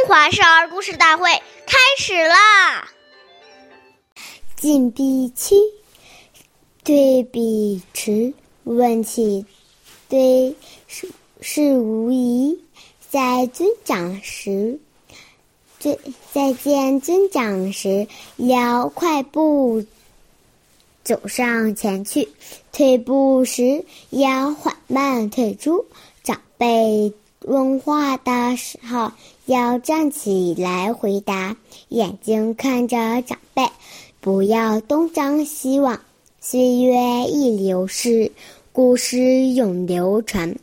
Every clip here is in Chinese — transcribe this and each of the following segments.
中华少儿故事大会开始啦！进必趋，对必迟。问起对事事无疑，在尊长时，尊再见尊长时，要快步走上前去；退步时要缓慢退出。长辈问话的时候，要站起来回答，眼睛看着长辈，不要东张西望。岁月易流逝，故事永流传。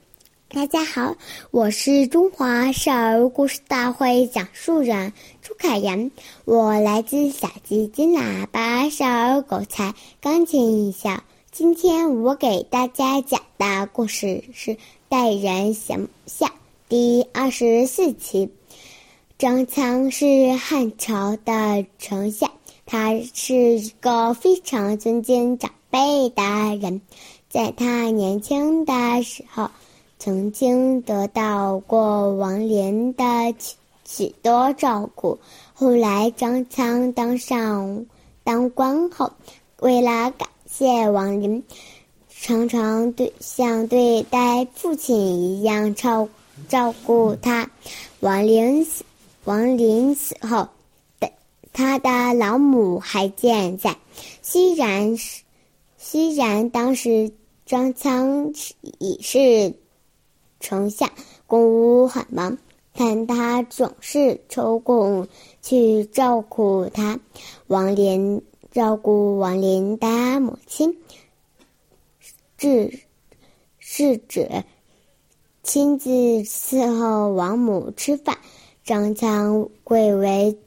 大家好，我是中华少儿故事大会讲述人朱凯言，我来自小鸡金喇叭少儿狗才钢琴艺校。今天我给大家讲的故事是《待人贤下》第二十四期。张苍是汉朝的丞相。他是一个非常尊敬长辈的人，在他年轻的时候，曾经得到过王林的许许多照顾。后来张苍当上当官后，为了感谢王林，常常对像对待父亲一样照顾照顾他。王林死，王林死后。的他的老母还健在，虽然虽然当时张苍已是丞相，公务很忙，但他总是抽空去照顾他。王林照顾王林的母亲，是是指亲自伺候王母吃饭。张苍贵为。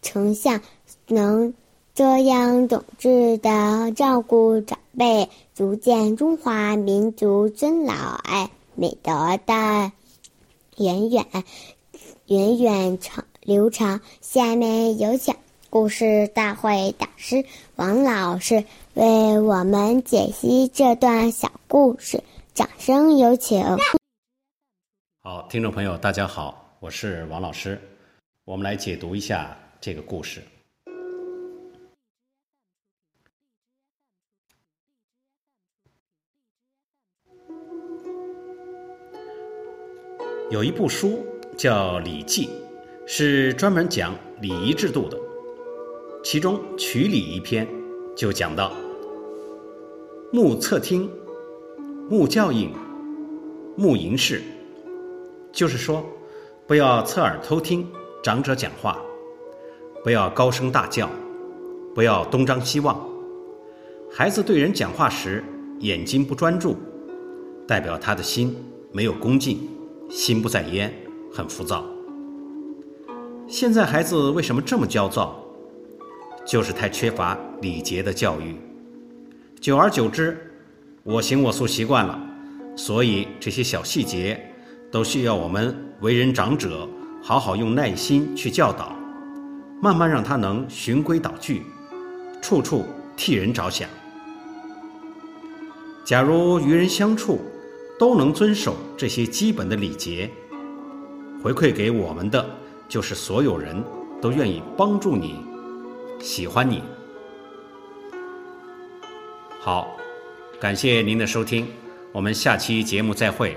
丞相能这样懂事的照顾长辈，足见中华民族尊老爱美德的源远源远长流长。下面有请故事大会导师王老师为我们解析这段小故事，掌声有请。好，听众朋友，大家好，我是王老师，我们来解读一下。这个故事有一部书叫《礼记》，是专门讲礼仪制度的。其中《曲礼》一篇就讲到：“目侧听，目教应，目迎视。”就是说，不要侧耳偷听长者讲话。不要高声大叫，不要东张西望。孩子对人讲话时，眼睛不专注，代表他的心没有恭敬，心不在焉，很浮躁。现在孩子为什么这么焦躁？就是太缺乏礼节的教育。久而久之，我行我素习惯了，所以这些小细节都需要我们为人长者好好用耐心去教导。慢慢让他能循规蹈矩，处处替人着想。假如与人相处都能遵守这些基本的礼节，回馈给我们的就是所有人都愿意帮助你，喜欢你。好，感谢您的收听，我们下期节目再会。